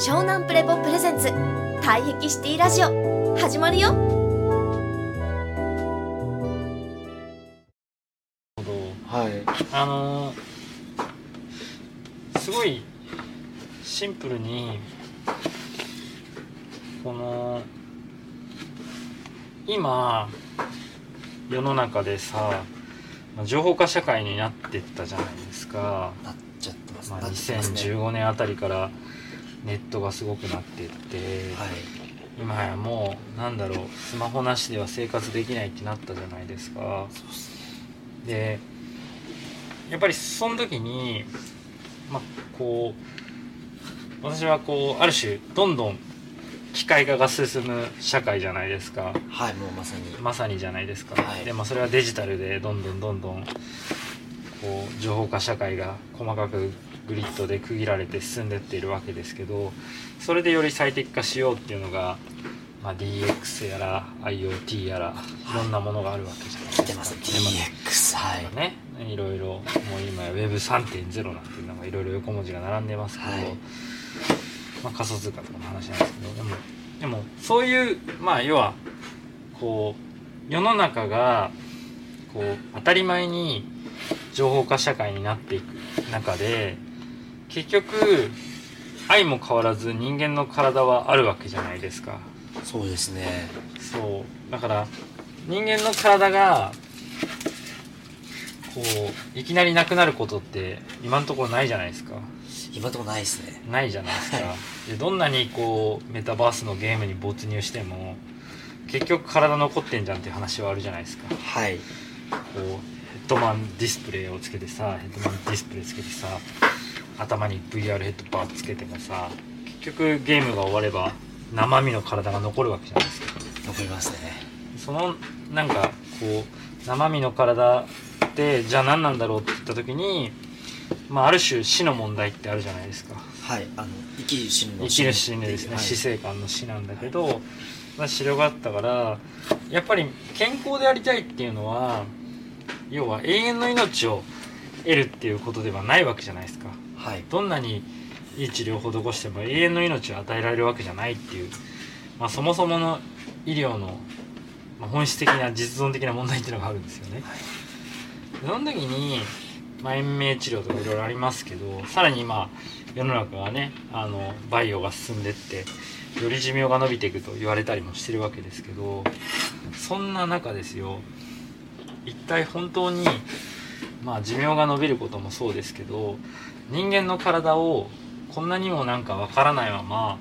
湘南プレポプレゼンツ。退癖シティラジオ。始まるよ。はい。あのーすごいシンプルにこの今世の中でさまあ情報化社会になってったじゃないですか、なっちゃってます。まあ、なってますね。2015年あたりからネットがすごくなってって、はい。今やもうなんだろうスマホなしでは生活できないってなったじゃないですか。でやっぱりその時にまあこう私はこうある種どんどん機械化が進む社会じゃないですか。はいもうまさに。まさにじゃないですか、はい。でまあそれはデジタルでどんどんどんどんこう情報化社会が細かくグリッドで区切られて進んでっているわけですけどそれでより最適化しようっていうのが、まあ、DX やら IoT やらいろんなものがあるわけじゃないですか。出ます。で DX はい。ねいろいろもう今や Web3.0 なんていうのがいろいろ横文字が並んでますけど、はい。まあ、仮想通貨とかの話なんですけどでもでもそういうまあ要はこう世の中がこう当たり前に情報化社会になっていく中で結局愛も変わらず人間の体はあるわけじゃないですか。そうですね。そう。だから人間の体がこういきなりなくなることって今のところないじゃないですか。今のところないですね。ないじゃないですか。でどんなにこうメタバースのゲームに没入しても結局体残ってんじゃんっていう話はあるじゃないですか。こはい。うヘッドマンディスプレイをつけてさヘッドマンディスプレイつけてさ頭に VR ヘッドバーつけてもさ結局ゲームが終われば生身の体が残るわけじゃないですか。残りますね。そのなんかこう生身の体ってじゃあ何なんだろうって言った時に、まあ、ある種死の問題ってあるじゃないですか。はいあの生きる死ぬの生きる死ぬですね、はい。死生観の死なんだけど、まあ、治療があったからやっぱり健康でありたいっていうのは要は永遠の命を得るっていうことではないわけじゃないですかはいどんなにいい治療を施しても永遠の命を与えられるわけじゃないっていう、まあ、そもそもの医療の、まあ、本質的な実存的な問題っていうのがあるんですよね。でその時に、まあ、延命治療とかいろいろありますけどさらに今世の中がねあのバイオが進んでってより寿命が伸びていくと言われたりもしてるわけですけどそんな中ですよ一体本当にまあ寿命が伸びることもそうですけど人間の体をこんなにもなんかわからないまま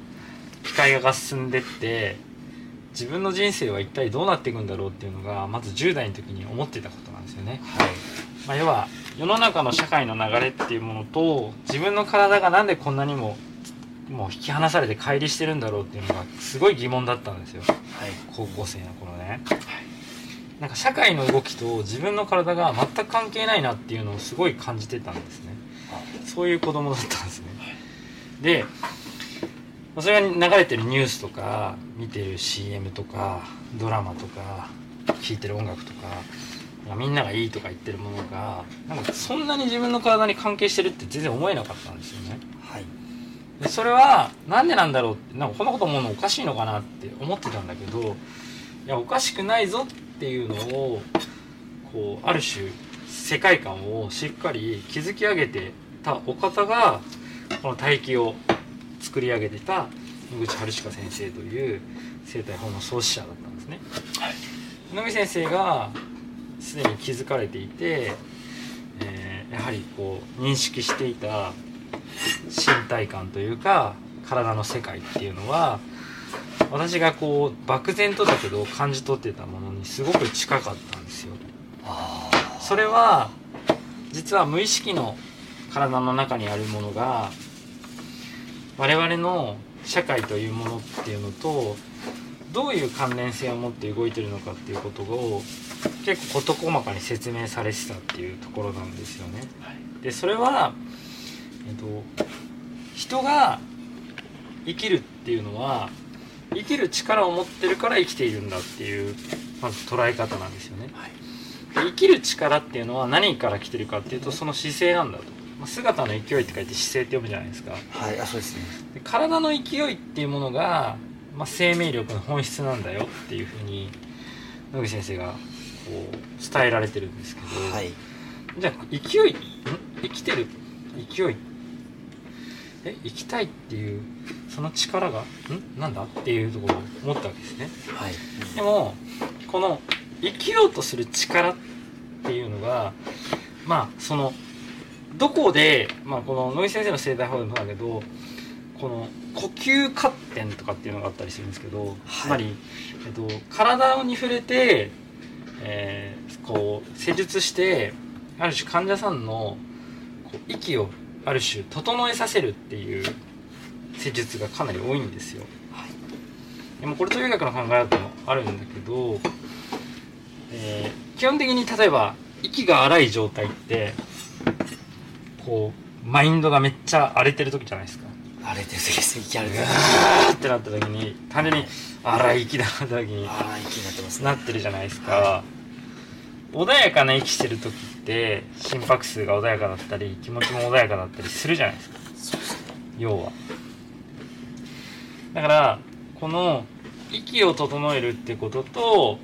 機械化が進んでって自分の人生は一体どうなっていくんだろうっていうのがまず10代の時に思ってたことなんですよね。はいまあ、要は世の中の社会の流れっていうものと自分の体がなんでこんなにももう引き離されて乖離してるんだろうっていうのがすごい疑問だったんですよはい高校生の頃ね。なんか社会の動きと自分の体が全く関係ないなっていうのをすごい感じてたんですね。そういう子供だったんですね。で、それが流れてるニュースとか、見てる CM とか、ドラマとか、聴いてる音楽とか、みんながいいとか言ってるものが、なんかそんなに自分の体に関係してるって全然思えなかったんですよね。はいでそれはなんでなんだろうってなんかこんなこと思うのおかしいのかなって思ってたんだけどいやおかしくないぞっていうのをこうある種世界観をしっかり築き上げてたお方がこの大気を作り上げてた野口春鹿先生という生態法の創始者だったんですね。はい野口先生がすでに気づかれていて、えーやはりこう認識していた身体感というか体の世界っていうのは私がこう漠然とだけど感じ取ってたものにすごく近かったんですよ。あそれは実は無意識の体の中にあるものが我々の社会というものっていうのとどういう関連性を持って動いてるのかっていうことを結構事細かに説明されてたっていうところなんですよね。でそれは、えっと、人が生きるっていうのは生きる力を持ってるから生きているんだっていうまず捉え方なんですよね。はいで生きる力っていうのは何から来てるかっていうとその姿勢なんだと。まあ姿の勢いって書いて姿勢って読むじゃないですか。はいあそうですね。で体の勢いっていうものが、まあ、生命力の本質なんだよっていうふうに野口先生がこう伝えられてるんですけど、はい。じゃあ勢いん？生きてる？勢い？え生きたいっていうその力が？ん？なんだ？っていうところを思ったわけですね。はい。でもこの生きようとする力っていうのがまあそのどこで、まあ、この野井先生の生態法でもだけどこの呼吸活点とかっていうのがあったりするんですけど、つまり、えっと、体に触れて、えーこう施術してある種患者さんのこう息をある種整えさせるっていう施術がかなり多いんですよ。でもこれと医学の考え方もあるんだけど、えー基本的に例えば息が荒い状態ってこうマインドがめっちゃ荒れてる時じゃないですか。荒れてる時ですね息荒れてるあーってなった時に単純に荒い息だなった時にああ息になってますねなってるじゃないですか。穏やかな息してる時って心拍数が穏やかだったり気持ちも穏やかだったりするじゃないですか。そうですね要はだからこの息を整えるってことと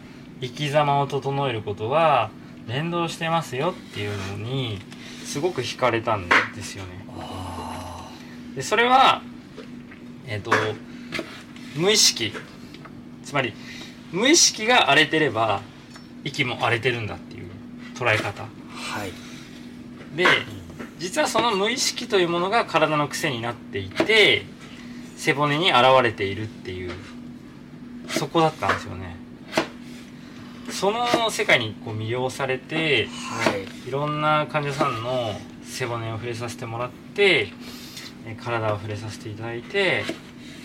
生き様を整えることは連動してますよっていうのにすごく惹かれたんですよね。あでそれはえっ、と無意識。つまり無意識が荒れてれば息も荒れてるんだっていう捉え方。あはい。で実はその無意識というものが体の癖になっていて背骨に現れているっていうそこだったんですよねその世界にこう魅了されてはい。いろんな患者さんの背骨を触れさせてもらってえ体を触れさせていただいて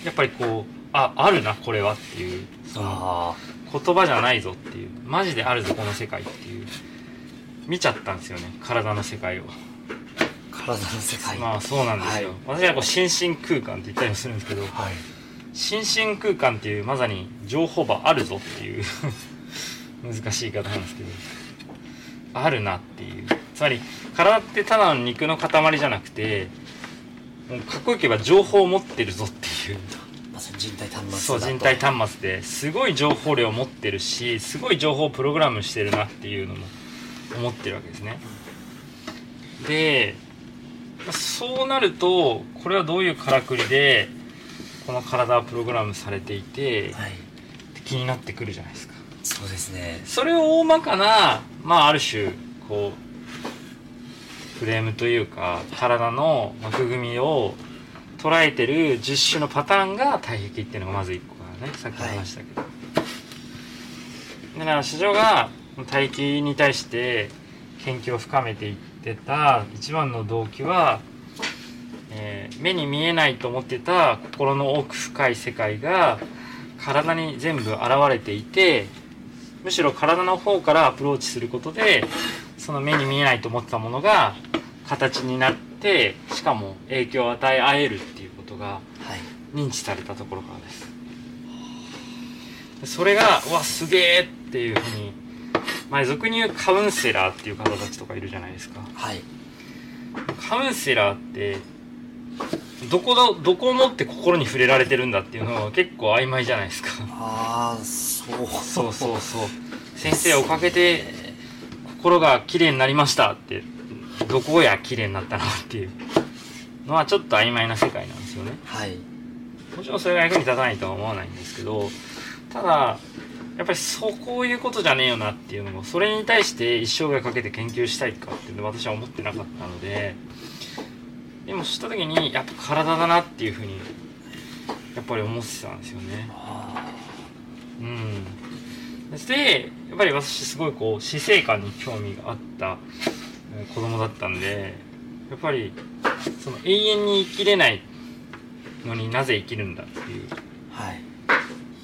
やっぱりこうああるなこれはっていうそのあ言葉じゃないぞっていうマジであるぞこの世界っていう見ちゃったんですよね体の世界を。あ体の世界。まあそうなんですよ、私はこう心身空間って言ったりもするんですけどはい。心身空間っていうまさに情報場あるぞっていう難しい言い方なんですけどあるなっていう。つまり体ってただの肉の塊じゃなくてもうかっこよく言えば情報を持ってるぞっていう。人体端末そう人体端末ですごい情報量を持ってるしすごい情報をプログラムしてるなっていうのも思ってるわけですね。でそうなるとこれはどういうからくりでこの体はプログラムされていてはい。気になってくるじゃないですかそうですね。それを大まかなまあある種こうフレームというか体の枠組みを捉えてる10種のパターンが体壁っていうのがまず1個からね。さっき話したけど、だから市場が体壁に対して研究を深めていってた一番の動機は、えー目に見えないと思ってた心の奥深い世界が体に全部現れていてむしろ体の方からアプローチすることでその目に見えないと思ってたものが形になってしかも影響を与え合えるっていうことがはい。認知されたところからです。でそれがうわすげえっていうふうに前俗に言うカウンセラーっていう方たちとかいるじゃないですか。はい。カウンセラーってどこだどこをもって心に触れられてるんだっていうのは結構曖昧じゃないですか。ああそう。そうそうそう先生おかげで心が綺麗になりましたってどこや綺麗になったのっていうのはちょっと曖昧な世界なんですよね。はい。もちろんそれが役に立たないとは思わないんですけどただやっぱりそうこういうことじゃねえよなっていうのもそれに対して一生涯かけて研究したいかっていうのは私は思ってなかったのででもそうした時にやっぱ体だなっていうふうにやっぱり思ってたんですよね。あうん、でやっぱり私すごいこう死生観に興味があったえー子供だったんでやっぱりその永遠に生きれないのになぜ生きるんだっていう。ーはい。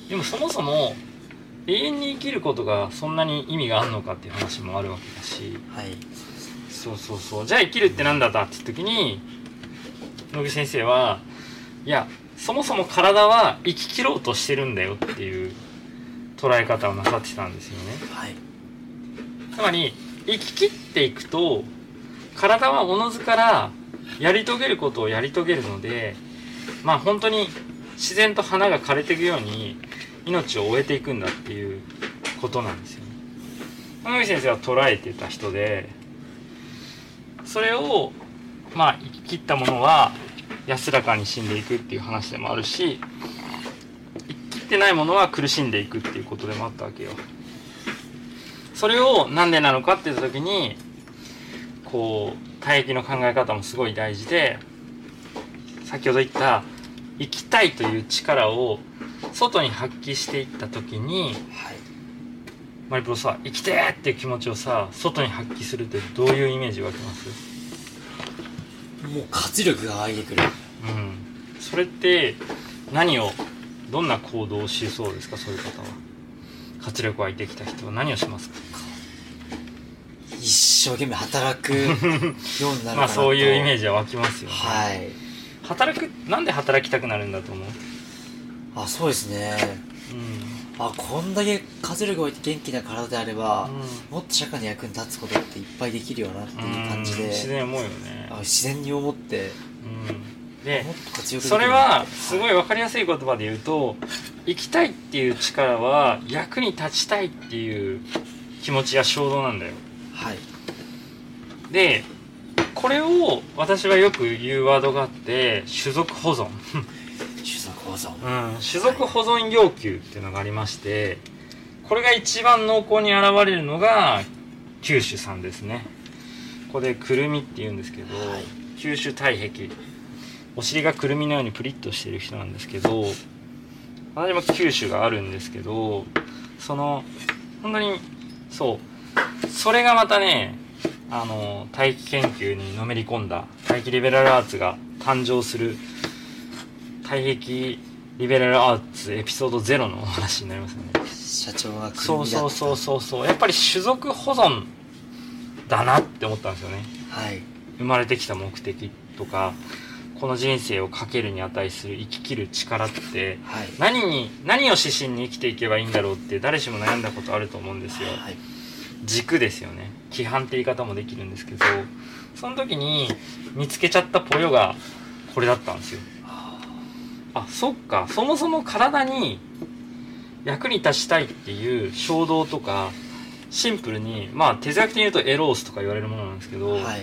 でもそもそも永遠に生きることがそんなに意味があるのかっていう話もあるわけだし。はい。そうそうそう。じゃあ生きるってなんだだって時に野木先生はいやそもそも体は生き切ろうとしてるんだよっていう捉え方をなさってたんですよねはいつまり生き切っていくと体はおのずからやり遂げることをやり遂げるのでまあ本当に自然と花が枯れていくように命を終えていくんだっていうことなんですよね。野口先生は捉えてた人でそれをまあ生き切ったものは安らかに死んでいくっていう話でもあるし生き切ってないものは苦しんでいくっていうことでもあったわけよ。それをなんでなのかって言った時にこう体液の考え方もすごい大事で先ほど言った生きたいという力を外に発揮していった時にはいマリプロさ生きてーっていう気持ちをさ外に発揮するってどういうイメージ湧きます？もう活力が湧いてくる。うん。それって何をどんな行動をしそうですか？そういう方は。活力湧いてきた人は何をしますか？一生懸命働くようになる まあそういうイメージジは湧きますよね、はい。働くなんで働きたくなるんだと思う？あそうですね。うんあこんだけ活力が湧いて元気な体であれば、うもっと社会の役に立つことっていっぱいできるよなっていう感じうんで自然思うよね。あ自然に思ってうん。でそれはすごいい分かりやすい言葉で言うと生きたいっていう力は役に立ちたいっていう気持ちや衝動なんだよ。はい。でこれを私はよく言うワードがあって種族保存、種族保存。うん、種族保存要求っていうのがありましてこれが一番濃厚に現れるのが九種さんですね。ここでくるみって言うんですけど、はい。九種体壁。お尻がくるみのようにプリッとしてる人なんですけど私も九種があるんですけどその本当にそう。それがまたねあの大気研究にのめり込んだ大気リベラルアーツが誕生する大壁リベラルアーツエピソード0のお話になりますよね。社長がそうそうそううそうそう。やっぱり種族保存だなって思ったんですよね。はい。生まれてきた目的とかこの人生をかけるに値する生ききる力ってはい。何に何を指針に生きていけばいいんだろうって誰しも悩んだことあると思うんですよ。はい。軸ですよね。規範って言い方もできるんですけどその時に見つけちゃったポヨがこれだったんですよあそっか。そもそも体に役に立ちたいっていう衝動とかシンプルにまあ手先的に言うとエロースとか言われるものなんですけど、はい。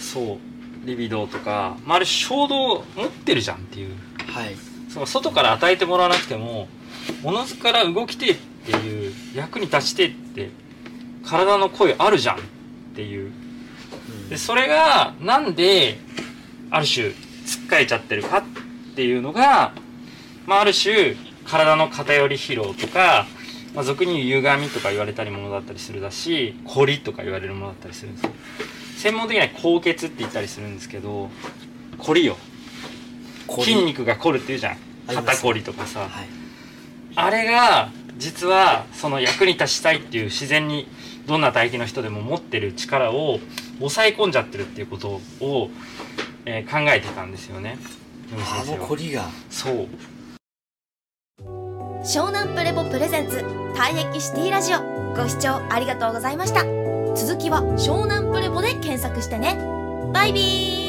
そう。リビドーとか、まあ、あれ衝動を持ってるじゃんっていう。はい。その外から与えてもらわなくてもおのずから動きてえっていう役に立ちてえって体の声あるじゃんっていう。うん。でそれがなんである種つっかえちゃってるかっていうのが、まあ、ある種体の偏り疲労とか、まあ、俗に言う歪みとか言われたりものだったりするだし凝りとか言われるものだったりするんですよ。専門的には高血って言ったりするんですけど凝りよ。筋肉が凝るっていうじゃん。肩こりとかさ。はい。あれが実はその役に立ちたいっていう自然にどんな体型の人でも持ってる力を抑え込んじゃってるっていうことを、えー考えてたんですよねあのこりが。そう。湘南プレボプレゼンツ退壁シティラジオ。ご視聴ありがとうございました。続きは湘南プレボで検索してね。バイビー